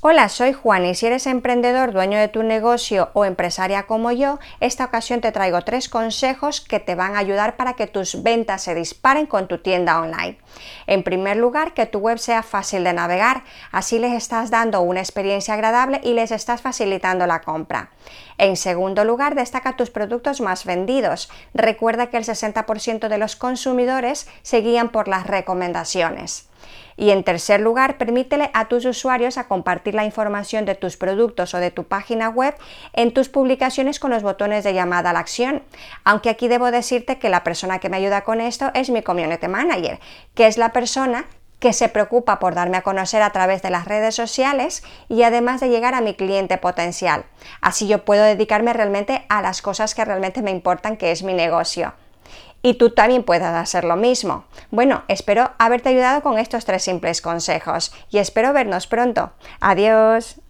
Hola, soy Juan y si eres emprendedor, dueño de tu negocio o empresaria como yo, esta ocasión te traigo tres consejos que te van a ayudar para que tus ventas se disparen con tu tienda online. En primer lugar, que tu web sea fácil de navegar, así les estás dando una experiencia agradable y les estás facilitando la compra. En segundo lugar, destaca tus productos más vendidos. Recuerda que el 60% de los consumidores se guían por las recomendaciones. Y en tercer lugar, permítele a tus usuarios a compartir la información de tus productos o de tu página web en tus publicaciones con los botones de llamada a la acción. Aunque aquí debo decirte que la persona que me ayuda con esto es mi community manager, que es la persona que se preocupa por darme a conocer a través de las redes sociales y además de llegar a mi cliente potencial. Así yo puedo dedicarme realmente a las cosas que realmente me importan, que es mi negocio y tú también puedas hacer lo mismo. Bueno, espero haberte ayudado con estos tres simples consejos y espero vernos pronto. Adiós.